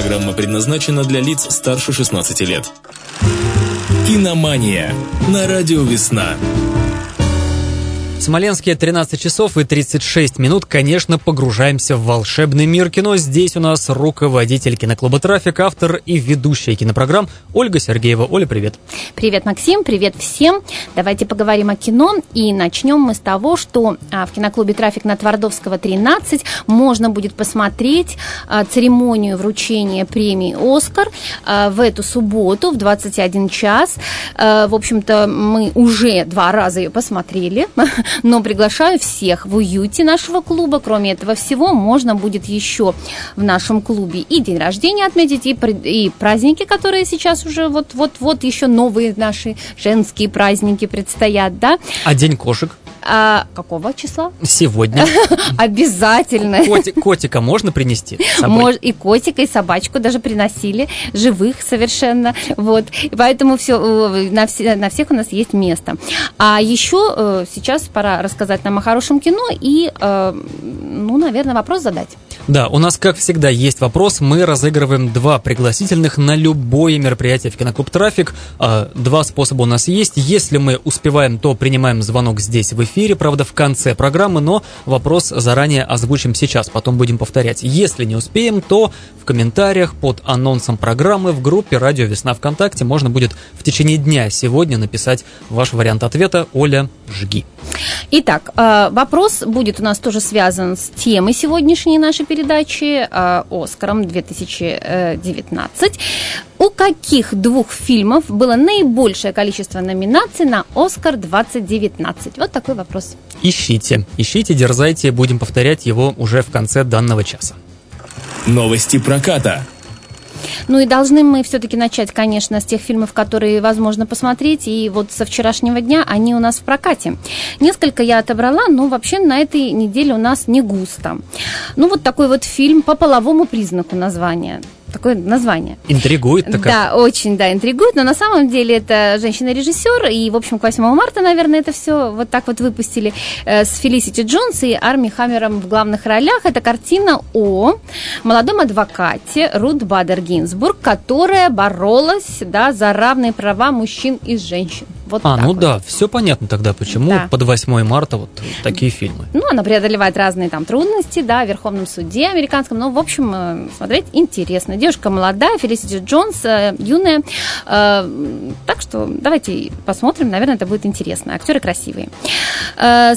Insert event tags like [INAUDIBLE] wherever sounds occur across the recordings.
Программа предназначена для лиц старше 16 лет. Киномания на радио «Весна». В Смоленске 13 часов и 36 минут, конечно, погружаемся в волшебный мир кино. Здесь у нас руководитель киноклуба «Трафик», автор и ведущая кинопрограмм Ольга Сергеева. Оля, привет. Привет, Максим, привет всем. Давайте поговорим о кино. И начнем мы с того, что а, в киноклубе «Трафик» на Твардовского 13 можно будет посмотреть а, церемонию вручения премии «Оскар» а, в эту субботу в 21 час. В общем-то, мы уже два раза ее посмотрели [LAUGHS] но приглашаю всех в уюте нашего клуба. Кроме этого всего, можно будет еще в нашем клубе и день рождения отметить, и, и праздники, которые сейчас уже вот-вот-вот еще новые наши женские праздники предстоят, да. А день кошек? А, какого числа? Сегодня. [LAUGHS] Обязательно. Котик, котика можно принести? Мож, и котика, и собачку даже приносили, живых совершенно. Вот. Поэтому все, э, на, все, на всех у нас есть место. А еще э, сейчас пора рассказать нам о хорошем кино и, э, ну, наверное, вопрос задать. Да, у нас, как всегда, есть вопрос. Мы разыгрываем два пригласительных на любое мероприятие в Киноклуб Трафик. А, два способа у нас есть. Если мы успеваем, то принимаем звонок здесь в эфире, правда, в конце программы, но вопрос заранее озвучим сейчас, потом будем повторять. Если не успеем, то в комментариях под анонсом программы в группе «Радио Весна ВКонтакте» можно будет в течение дня сегодня написать ваш вариант ответа. Оля, жги. Итак, а, вопрос будет у нас тоже связан с темой сегодняшней нашей передачи передачи э, «Оскаром» 2019. У каких двух фильмов было наибольшее количество номинаций на «Оскар 2019»? Вот такой вопрос. Ищите, ищите, дерзайте, будем повторять его уже в конце данного часа. Новости проката. Ну и должны мы все-таки начать, конечно, с тех фильмов, которые возможно посмотреть. И вот со вчерашнего дня они у нас в прокате. Несколько я отобрала, но вообще на этой неделе у нас не густо. Ну вот такой вот фильм по половому признаку названия такое название. Интригует такая. Да, очень, да, интригует, но на самом деле это женщина-режиссер, и, в общем, к 8 марта, наверное, это все вот так вот выпустили э, с Фелисити Джонс и Арми Хаммером в главных ролях. Это картина о молодом адвокате Рут Бадер Гинзбург, которая боролась, да, за равные права мужчин и женщин. Вот а, ну вот. да, все понятно тогда, почему да. под 8 марта вот такие фильмы. Ну, она преодолевает разные там трудности, да, в Верховном суде американском, но, в общем, э, смотреть интересно. Девушка молодая, Фелисити Джонс, э, юная, э, так что давайте посмотрим, наверное, это будет интересно. Актеры красивые.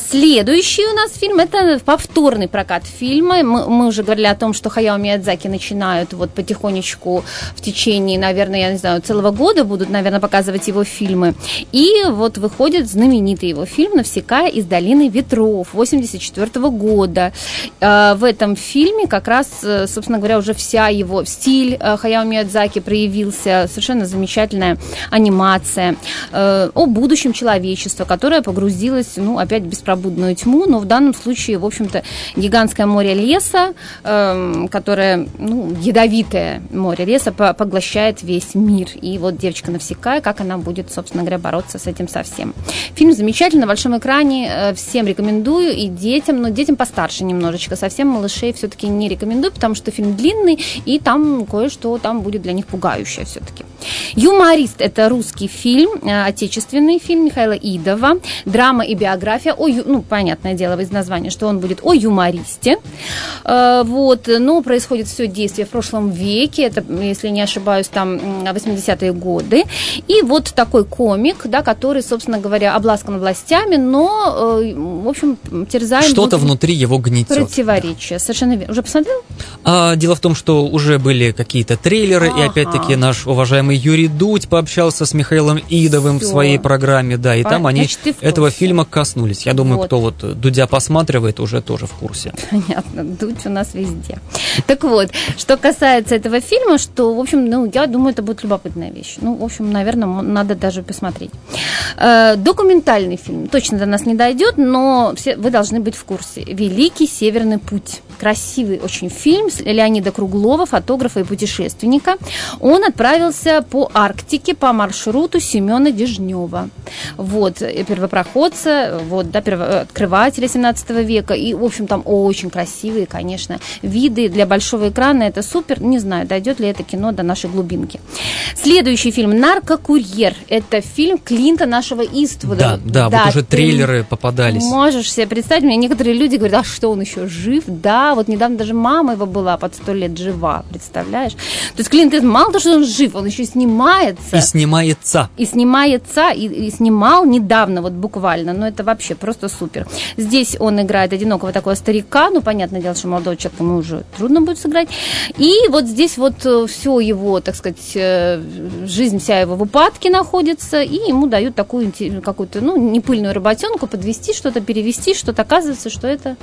Следующий у нас фильм, это повторный прокат фильма. Мы, мы уже говорили о том, что Хаяо Миядзаки начинают вот потихонечку в течение, наверное, я не знаю, целого года будут, наверное, показывать его фильмы. И и вот выходит знаменитый его фильм «Навсекая из долины ветров» 84 года. А, в этом фильме как раз, э, собственно говоря, уже вся его стиль э, Хаяо Миядзаки проявился. Совершенно замечательная анимация э, о будущем человечества, которое погрузилось, ну, опять в беспробудную тьму, но в данном случае, в общем-то, гигантское море леса, эм, которое, ну, ядовитое море леса поглощает весь мир. И вот девочка Навсекая, как она будет, собственно говоря, бороться бороться с этим совсем. Фильм замечательный, на большом экране, э, всем рекомендую, и детям, но детям постарше немножечко, совсем малышей все-таки не рекомендую, потому что фильм длинный, и там кое-что там будет для них пугающее все-таки. «Юморист» – это русский фильм, э, отечественный фильм Михаила Идова, драма и биография, о, ну, понятное дело из названия, что он будет о юмористе, э, вот, но происходит все действие в прошлом веке, это, если не ошибаюсь, там 80-е годы, и вот такой комик, да, который, собственно говоря, обласкан властями, но, э, в общем, терзаем... Что-то внутри его гнетет. Противоречие, совершенно верно. Уже посмотрел? А, дело в том, что уже были какие-то трейлеры, ага. и опять-таки наш уважаемый Юрий Дудь пообщался с Михаилом Идовым Всё. в своей программе, да, и По... там они этого фильма коснулись. Я думаю, вот. кто вот Дудя посматривает, уже тоже в курсе. Понятно, Дудь у нас везде. Так вот, что касается этого фильма, что, в общем, ну, я думаю, это будет любопытная вещь. Ну, в общем, наверное, надо даже посмотреть. Э, документальный фильм точно до нас не дойдет, но все, вы должны быть в курсе. «Великий Северный путь». Красивый очень фильм с Леонида Круглова, фотографа и путешественника. Он отправился по Арктике по маршруту Семена Дежнева. Вот, э, первопроходца, вот, да, открывателя 17 века. И, в общем, там очень красивые, конечно, виды. Для большого экрана это супер. Не знаю, дойдет ли это кино до нашей глубинки. Следующий фильм «Наркокурьер». Это фильм Клинта нашего Иствуда. Да, да, да вот уже трейлеры попадались. Можешь себе представить, мне некоторые люди говорят, а что он еще жив? Да, вот недавно даже мама его была под сто лет жива, представляешь? То есть Клинт мало того, что он жив, он еще снимается. И снимается. И снимается, и, и снимал недавно, вот буквально, но это вообще просто супер. Здесь он играет одинокого такого старика, ну, понятное дело, что молодого человека ему уже трудно будет сыграть. И вот здесь вот э, все его, так сказать, э, жизнь вся его в упадке находится, и ему дают такую какую-то, ну, непыльную работенку, подвести что-то, перевести что-то. Оказывается, что это,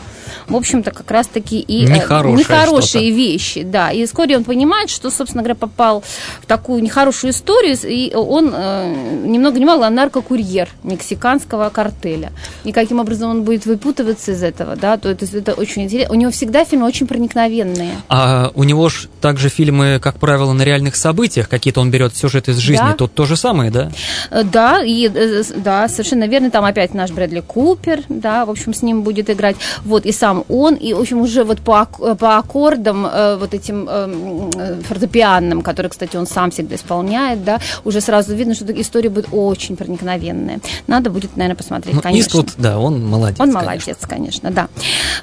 в общем-то, как раз-таки и э, нехорошие, нехорошие вещи. Да, и вскоре он понимает, что, собственно говоря, попал в такую нехорошую историю, и он э, ни много ни мало а наркокурьер мексиканского картеля. И каким образом он будет выпутываться из этого, да, то это, это очень интересно. У него всегда фильмы очень проникновенные. А у него же также фильмы, как правило, на реальных событиях, какие-то он берет сюжет из жизни, да. тут то же самое, да? Э, да, и, э, да, совершенно верно, там опять наш Брэдли Купер, да, в общем, с ним будет играть, вот, и сам он, и, в общем, уже вот по, по аккордам, э, вот этим э, фортепианным, который, кстати, он сам всегда исполняет, да, уже сразу видно, что история будет очень проникновенная. Надо будет, наверное, посмотреть, ну, конечно. Иствуд, да, он молодец. Он молодец, конечно, да.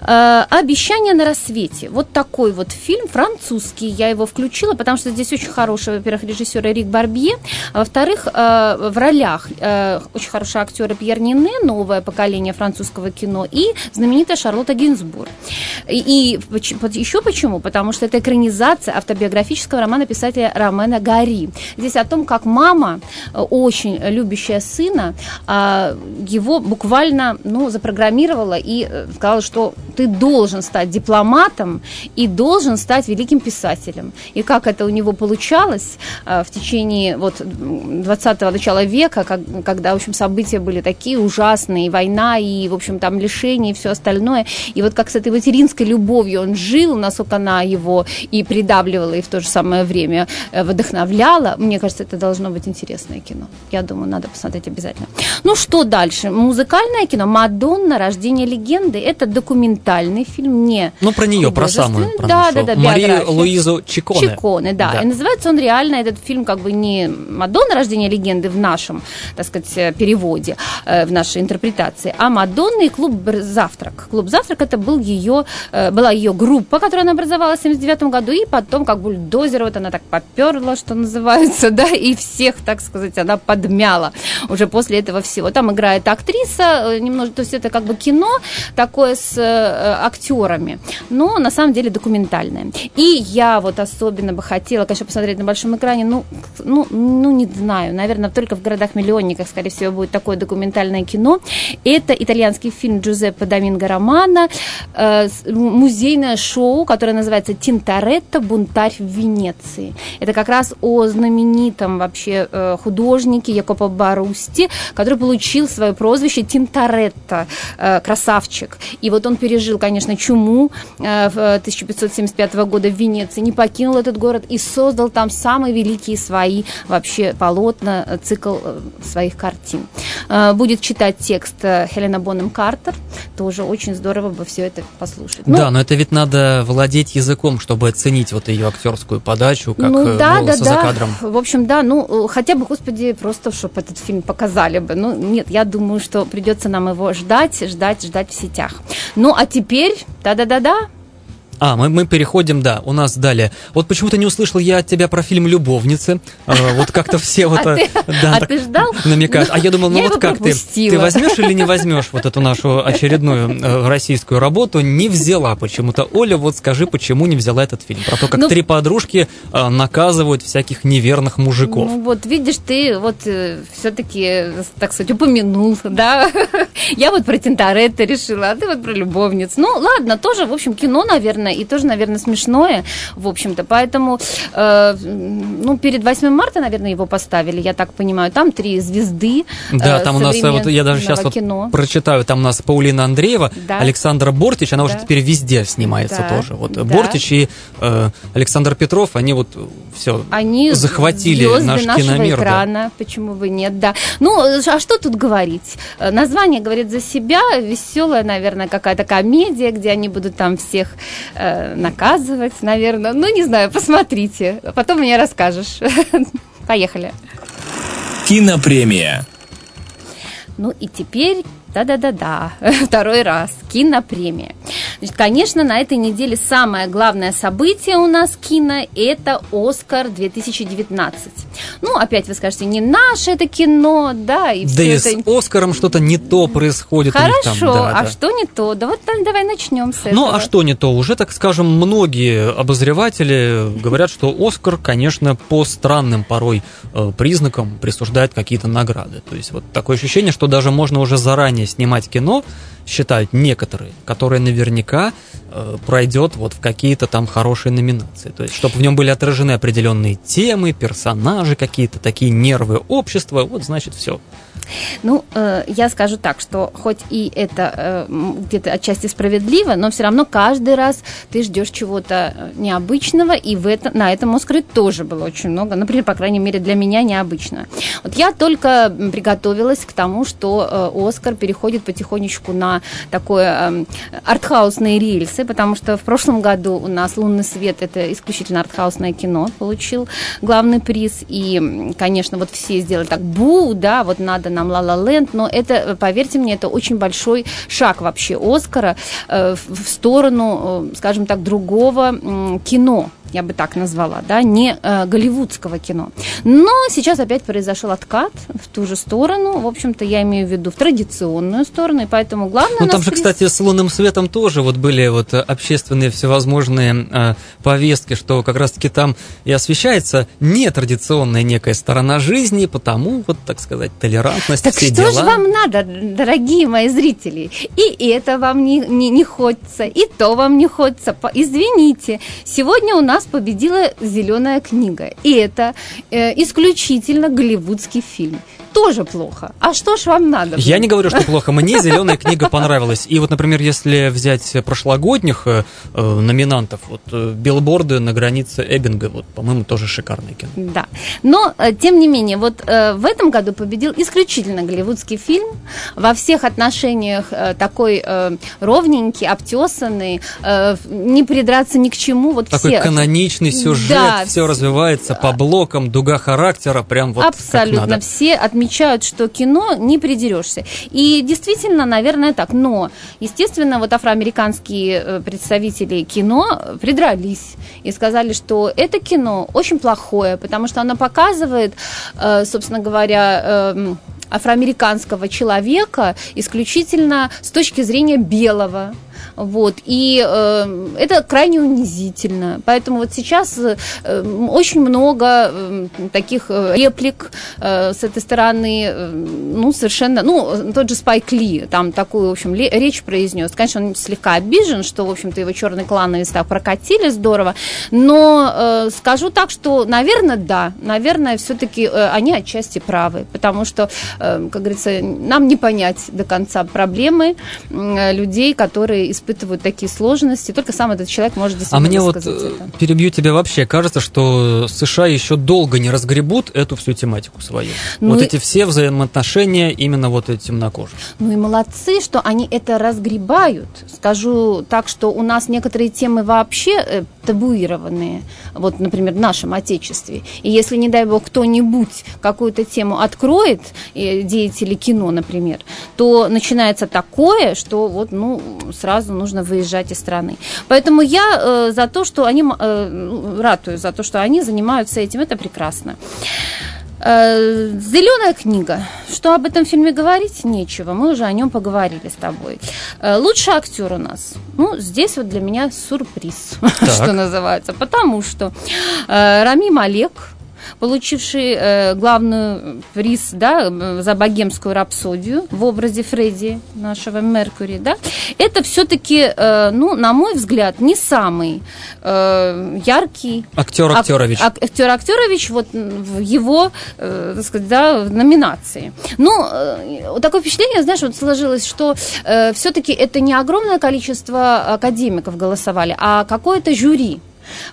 Э, «Обещание на рассвете». Вот такой вот фильм, французский. Я его включила, потому что здесь очень хороший, во-первых, режиссер Эрик Барбье, а во-вторых, э, в ролях э, очень хорошие актеры Пьер Нине, новое поколение французского кино, и знаменитая Шарлотта Гинзбург. И, и еще почему? Потому что это экранизация автобиографического романа писателя Ромена Здесь о том, как мама, очень любящая сына, а, его буквально ну, запрограммировала и сказала, что ты должен стать дипломатом и должен стать великим писателем. И как это у него получалось э, в течение вот 20-го начала века, как, когда, в общем, события были такие ужасные, и война, и, в общем, там лишения, и все остальное. И вот как с этой материнской любовью он жил, насколько она его и придавливала, и в то же самое время э, вдохновляла, мне кажется, это должно быть интересное кино. Я думаю, надо посмотреть обязательно. Ну, что дальше? Музыкальное кино «Мадонна. Рождение легенды» – это документальный фильм, не Ну, про нее, про самую, про да, да, да, Марию Луизу Чиконе. Чиконе, да. да. И называется он реально, этот фильм как бы не «Мадонна. Рождение легенды» в нашем, так сказать, переводе, э, в нашей интерпретации, а «Мадонна» и клуб «Завтрак». Клуб «Завтрак» это был ее, э, была ее группа, которая она образовалась в 79 году, и потом как бульдозер, вот она так поперла, что называется, [LAUGHS] да, и всех, так сказать, она подмяла уже после этого всего. Там играет актриса, э, немножко, то есть это как бы кино такое с актерами, но на самом деле документальное. И я вот особенно бы хотела, конечно, посмотреть на большом экране, ну, ну, ну не знаю, наверное, только в городах-миллионниках, скорее всего, будет такое документальное кино. Это итальянский фильм Джузеппе Доминго Романа, э, музейное шоу, которое называется «Тинторетто. Бунтарь в Венеции». Это как раз о знаменитом вообще э, художнике Якопо Барусти, который получил свое прозвище Тинторетто, э, красавчик. И вот он пережил, конечно, чуму э, в 1575 года в Венеции, не покинул этот город и создал там самые великие свои вообще полотна, э, цикл э, своих картин. Э, будет читать текст Хелена Бонем Картер, тоже очень здорово бы все это послушать. Ну, да, но это ведь надо владеть языком, чтобы оценить вот ее актерскую подачу, как ну, да, да, за да. Кадром. В общем, да, ну хотя бы, господи, просто чтобы этот фильм показали бы. Ну нет, я думаю, что придется нам его ждать, ждать, ждать в сетях. Ну а теперь, да-да-да-да, а, мы, мы переходим, да, у нас далее. Вот почему-то не услышал я от тебя про фильм «Любовницы». А, вот как-то все вот... А, а ты ждал? Намекают. А я думал, ну вот как ты? Ты возьмешь или не возьмешь вот эту нашу очередную э, российскую работу? Не взяла почему-то. Оля, вот скажи, почему не взяла этот фильм? Про то, как ну, три подружки э, наказывают всяких неверных мужиков. Ну вот, видишь, ты вот э, все-таки, так сказать, упомянул, да? [LAUGHS] Я вот про Тинторетто решила, а ты вот про любовниц. Ну ладно, тоже, в общем, кино, наверное, одновременно и тоже, наверное, смешное, в общем-то. Поэтому, э, ну, перед 8 марта, наверное, его поставили, я так понимаю. Там три звезды Да, э, там у нас, э, вот я даже сейчас вот прочитаю, там у нас Паулина Андреева, да. Александра Бортич, она да. уже теперь везде снимается да. тоже. Вот да. Бортич и э, Александр Петров, они вот все они захватили наш киномир. экрана, да. почему бы нет, да. Ну, а что тут говорить? Название говорит за себя, веселая, наверное, какая-то комедия, где они будут там всех э, наказывать, наверное. Ну, не знаю, посмотрите. Потом мне расскажешь. [LAUGHS] Поехали. Кинопремия. Ну и теперь да-да-да-да, [LAUGHS] второй раз, кинопремия. Значит, конечно, на этой неделе самое главное событие у нас кино – это «Оскар 2019». Ну, опять вы скажете, не наше это кино, да, и Да и это... с «Оскаром» что-то не то происходит. Хорошо, там, да, а да. что не то? Да вот давай начнем с этого. Ну, а что не то? Уже, так скажем, многие обозреватели говорят, что «Оскар», конечно, по странным порой э, признакам присуждает какие-то награды. То есть вот такое ощущение, что даже можно уже заранее снимать кино, считают некоторые, которое наверняка э, пройдет вот в какие-то там хорошие номинации. То есть, чтобы в нем были отражены определенные темы, персонажи какие-то, такие нервы общества, вот значит все. Ну, э, я скажу так, что хоть и это э, где-то отчасти справедливо, но все равно каждый раз ты ждешь чего-то э, необычного, и в это, на этом Оскаре тоже было очень много, например, по крайней мере, для меня необычно. Вот я только приготовилась к тому, что э, Оскар переходит потихонечку на такое э, артхаусные рельсы, потому что в прошлом году у нас «Лунный свет» — это исключительно артхаусное кино, получил главный приз, и, конечно, вот все сделали так, бу, да, вот надо нам «Ла Ла Ленд», но это, поверьте мне, это очень большой шаг вообще Оскара э, в сторону, э, скажем так, другого кино я бы так назвала, да, не э, голливудского кино. Но сейчас опять произошел откат в ту же сторону, в общем-то, я имею в виду в традиционную сторону, и поэтому главное... Ну, там же, кстати, с «Лунным светом» тоже вот были вот общественные всевозможные э, повестки, что как раз-таки там и освещается нетрадиционная некая сторона жизни, потому, вот, так сказать, толерантность, так все что дела. же вам надо, дорогие мои зрители? И это вам не, не, не хочется, и то вам не хочется. Извините, сегодня у нас победила зеленая книга. И это э, исключительно голливудский фильм тоже плохо. А что ж вам надо? Я не говорю, что плохо. Мне зеленая книга понравилась. И вот, например, если взять прошлогодних э, э, номинантов, вот э, билборды на границе Эббинга, вот, по-моему, тоже шикарное кино. Да. Но, э, тем не менее, вот э, в этом году победил исключительно голливудский фильм. Во всех отношениях э, такой э, ровненький, обтесанный, э, не придраться ни к чему. Вот такой все... каноничный сюжет, да, все развивается по блокам, дуга характера, прям вот Абсолютно. Все отмечают отмечают, что кино не придерешься. И действительно, наверное, так. Но, естественно, вот афроамериканские э, представители кино придрались и сказали, что это кино очень плохое, потому что оно показывает, э, собственно говоря, эм, афроамериканского человека исключительно с точки зрения белого. Вот, и э, это крайне унизительно. Поэтому вот сейчас э, очень много э, таких э, реплик э, с этой стороны, э, ну, совершенно, ну, тот же Спайк Ли, там такую, в общем, речь произнес. Конечно, он слегка обижен, что, в общем-то, его черный клан так прокатили здорово, но э, скажу так, что, наверное, да, наверное, все-таки э, они отчасти правы, потому что, э, как говорится, нам не понять до конца проблемы э, людей, которые испытывают испытывают такие сложности. Только сам этот человек может действительно А мне вот, э, это. перебью тебя вообще, кажется, что США еще долго не разгребут эту всю тематику свою. Ну вот и... эти все взаимоотношения именно вот эти темнокожих. Ну и молодцы, что они это разгребают. Скажу так, что у нас некоторые темы вообще э, табуированные. Вот, например, в нашем Отечестве. И если, не дай бог, кто-нибудь какую-то тему откроет, э, деятели кино, например, то начинается такое, что вот, ну, сразу нужно выезжать из страны. Поэтому я э, за то, что они, э, ратую за то, что они занимаются этим, это прекрасно. Э, Зеленая книга. Что об этом фильме говорить? Нечего. Мы уже о нем поговорили с тобой. Э, лучший актер у нас. Ну, здесь вот для меня сюрприз, [LAUGHS] что называется. Потому что э, Рами Малек, получивший э, главную приз да, э, за богемскую рапсодию в образе Фредди, нашего Меркури, да, это все-таки, э, ну, на мой взгляд, не самый э, яркий Актер Актерович. ак- актер Актерович вот в его, э, так сказать, да, в номинации. Ну, э, такое впечатление, знаешь, вот сложилось, что все-таки это не огромное количество академиков голосовали, а какое-то жюри.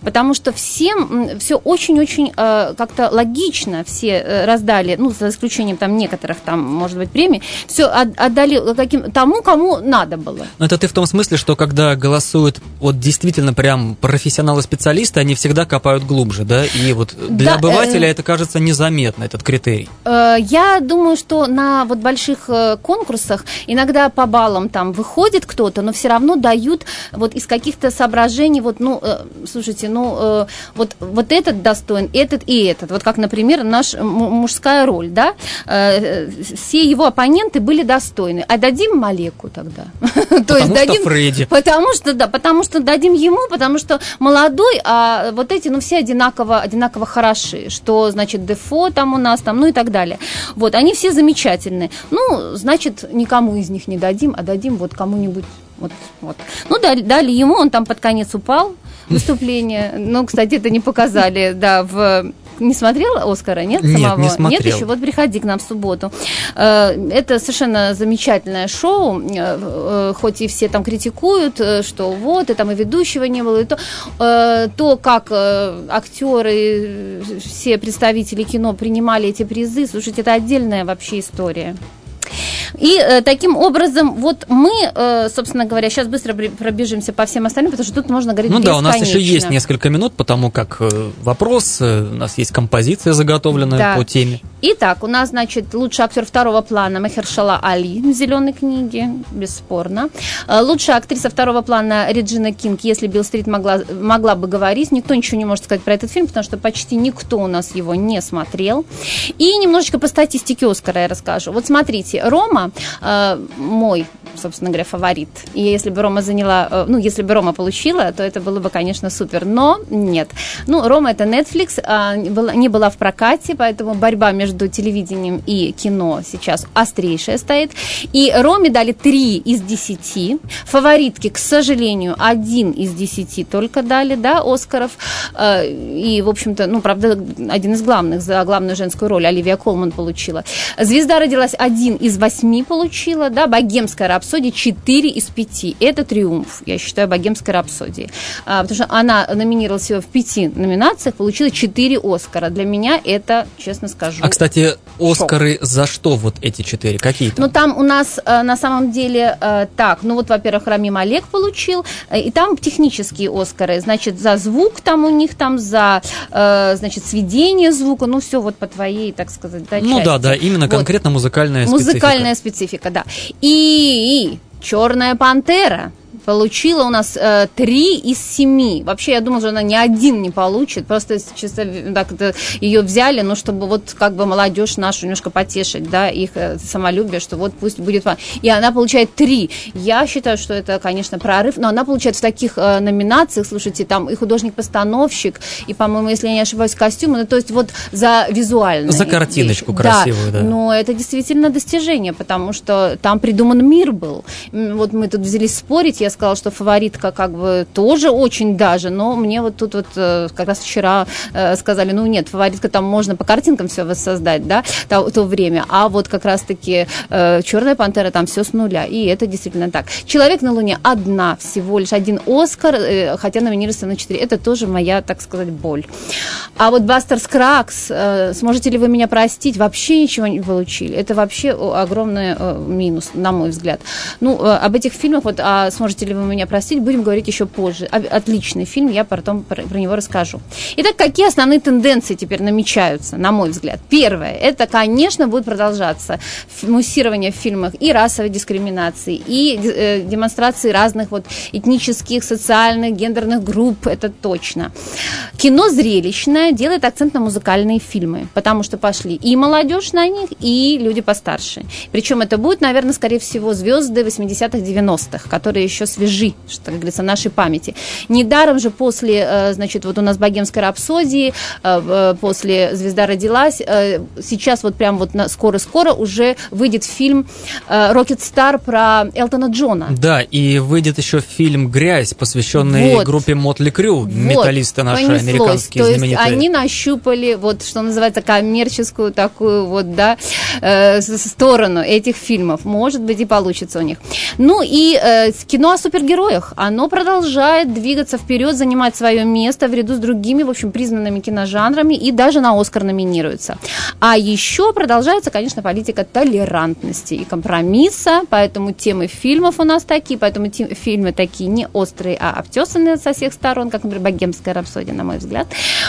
Потому что всем все очень-очень э, как-то логично все э, раздали, ну, за исключением там некоторых, там, может быть, премий, все отдали каким, тому, кому надо было. Но это ты в том смысле, что когда голосуют вот действительно прям профессионалы-специалисты, они всегда копают глубже, да? И вот для да, обывателя э, это кажется незаметно, этот критерий. Э, я думаю, что на вот больших э, конкурсах иногда по баллам там выходит кто-то, но все равно дают вот из каких-то соображений, вот, ну, э, слушайте, ну, э, вот, вот этот достоин, этот и этот. Вот как, например, наш мужская роль, да? Э, все его оппоненты были достойны. А дадим Малеку тогда. [LAUGHS] То есть дадим... Фредди. Потому что, да, потому что дадим ему, потому что молодой, а вот эти, ну, все одинаково, одинаково хороши. Что, значит, Дефо там у нас, там, ну и так далее. Вот, они все замечательные. Ну, значит, никому из них не дадим, а дадим вот кому-нибудь вот, вот. Ну, дали, дали ему, он там под конец упал, выступление. Ну, кстати, это не показали, да, в не смотрела Оскара, нет, нет самого? Не смотрел. Нет еще, вот приходи к нам в субботу. Э, это совершенно замечательное шоу, э, э, хоть и все там критикуют, что вот, и там и ведущего не было, и то, то как актеры, все представители кино принимали эти призы, слушайте, это отдельная вообще история. И э, таким образом, вот мы, э, собственно говоря, сейчас быстро пробежимся по всем остальным, потому что тут можно говорить Ну да, у нас еще есть несколько минут, потому как э, вопрос, э, у нас есть композиция заготовленная да. по теме. Итак, у нас, значит, лучший актер второго плана Махершала Али в «Зеленой книге», бесспорно. Э, лучшая актриса второго плана Реджина Кинг, если Билл Стрит могла, могла бы говорить. Никто ничего не может сказать про этот фильм, потому что почти никто у нас его не смотрел. И немножечко по статистике Оскара я расскажу. Вот смотрите, Рома э, мой, собственно говоря, фаворит. И если бы Рома заняла, э, ну, если бы Рома получила, то это было бы, конечно, супер. Но нет. Ну, Рома это Netflix, а, не была в прокате, поэтому борьба между телевидением и кино сейчас острейшая стоит. И Роме дали 3 из 10. Фаворитки, к сожалению, один из 10 только дали, да, Оскаров. Э, и, в общем-то, ну, правда, один из главных за главную женскую роль Оливия Колман получила. Звезда родилась один из восьми получила, да, «Богемская рапсодия» 4 из 5. Это триумф, я считаю, «Богемской рапсодии». А, потому что она номинировалась всего в пяти номинациях, получила 4 «Оскара». Для меня это, честно скажу, А, кстати, «Оскары» шок. за что вот эти четыре? Какие там? Ну, там у нас э, на самом деле э, так, ну вот, во-первых, Рамим Олег получил, э, и там технические «Оскары», значит, за звук там у них, там за, значит, сведение звука, ну, все вот по твоей, так сказать, да, Ну части. да, да, именно вот. конкретно музыкальная специфика. Музыкальная специфика, да. И, и Черная пантера получила у нас э, 3 из 7. Вообще, я думала, что она ни один не получит. Просто чисто так, это, ее взяли, ну, чтобы вот как бы молодежь нашу немножко потешить, да, их э, самолюбие, что вот пусть будет... И она получает 3. Я считаю, что это, конечно, прорыв, но она получает в таких э, номинациях, слушайте, там и художник-постановщик, и, по-моему, если я не ошибаюсь, костюмы, ну, то есть вот за визуальную. За картиночку вещь. красивую, да. да. Но это действительно достижение, потому что там придуман мир был. Вот мы тут взялись спорить, я сказала, что фаворитка как бы тоже очень даже, но мне вот тут вот э, как раз вчера э, сказали, ну нет, фаворитка там можно по картинкам все воссоздать, да, то, то время, а вот как раз-таки э, Черная пантера там все с нуля, и это действительно так. Человек на Луне одна, всего лишь один Оскар, хотя номинировался на четыре, это тоже моя, так сказать, боль. А вот Бастер Скракс, сможете ли вы меня простить, вообще ничего не получили, это вообще огромный минус, на мой взгляд. Ну, об этих фильмах, вот, а сможете ли вы меня простить, будем говорить еще позже. Отличный фильм, я потом про, про него расскажу. Итак, какие основные тенденции теперь намечаются, на мой взгляд? Первое, это, конечно, будет продолжаться муссирование в фильмах и расовой дискриминации, и э, демонстрации разных вот этнических, социальных, гендерных групп, это точно. Кино зрелищное делает акцент на музыкальные фильмы, потому что пошли и молодежь на них, и люди постарше. Причем это будет, наверное, скорее всего, звезды 80-х, 90-х, которые еще свежи, что, как говорится, нашей памяти. Недаром же после, э, значит, вот у нас «Богемской рапсодии», э, после «Звезда родилась», сейчас вот прям вот скоро-скоро уже выйдет фильм «Рокет Стар» про Элтона Джона. Да, и выйдет еще фильм «Грязь», посвященный вот. группе Мотли Крю, вот. металлисты наши Понеслось. американские То знаменитые. есть они нащупали, вот, что называется, коммерческую такую вот, да, сторону этих фильмов. Может быть, и получится у них. Ну и э, кино супергероях. Оно продолжает двигаться вперед, занимать свое место в ряду с другими, в общем, признанными киножанрами и даже на Оскар номинируется. А еще продолжается, конечно, политика толерантности и компромисса, поэтому темы фильмов у нас такие, поэтому те, фильмы такие не острые, а обтесанные со всех сторон, как, например, «Богемская рапсодия», на мой взгляд.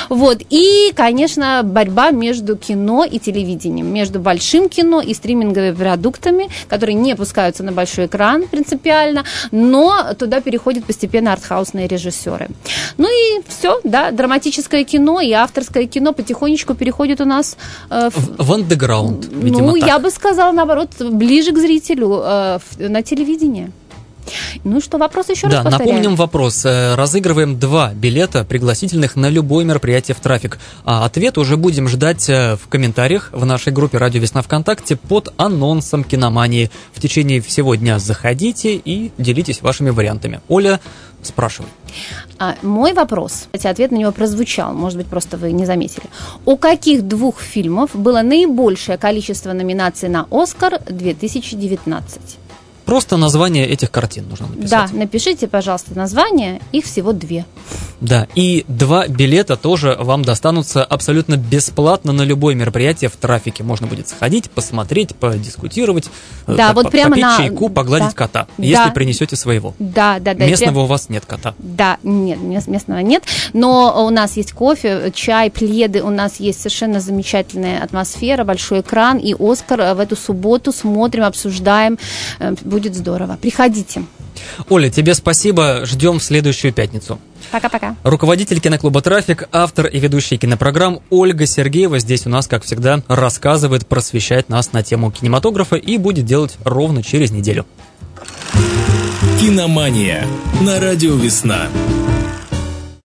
Вот. И, конечно, борьба между кино и телевидением, между большим кино и стриминговыми продуктами, которые не пускаются на большой экран принципиально, но туда переходят постепенно артхаусные режиссеры. Ну и все, да, драматическое кино и авторское кино потихонечку переходит у нас э, в, в андеграунд, видимо, Ну, так. я бы сказала, наоборот, ближе к зрителю э, на телевидении. Ну что, вопрос еще да, раз повторяем. напомним вопрос. Э, разыгрываем два билета, пригласительных на любое мероприятие в трафик. А ответ уже будем ждать э, в комментариях в нашей группе «Радио Весна ВКонтакте» под анонсом киномании. В течение всего дня заходите и делитесь вашими вариантами. Оля, спрашивай. А, мой вопрос, хотя ответ на него прозвучал, может быть, просто вы не заметили. У каких двух фильмов было наибольшее количество номинаций на «Оскар» 2019? Просто название этих картин нужно написать. Да, напишите, пожалуйста, название. Их всего две. Да, и два билета тоже вам достанутся абсолютно бесплатно на любое мероприятие в трафике. Можно будет сходить, посмотреть, подискутировать, э, да, вот прямо попить на... чайку, погладить да. кота, если да. принесете своего. Да, да, да. Местного прям... у вас нет кота. Да, нет, местного нет. Но у нас есть кофе, чай, пледы, у нас есть совершенно замечательная атмосфера, большой экран и Оскар в эту субботу смотрим, обсуждаем э, будет здорово. Приходите. Оля, тебе спасибо. Ждем в следующую пятницу. Пока-пока. Руководитель киноклуба «Трафик», автор и ведущий кинопрограмм Ольга Сергеева здесь у нас, как всегда, рассказывает, просвещает нас на тему кинематографа и будет делать ровно через неделю. Киномания на радио «Весна».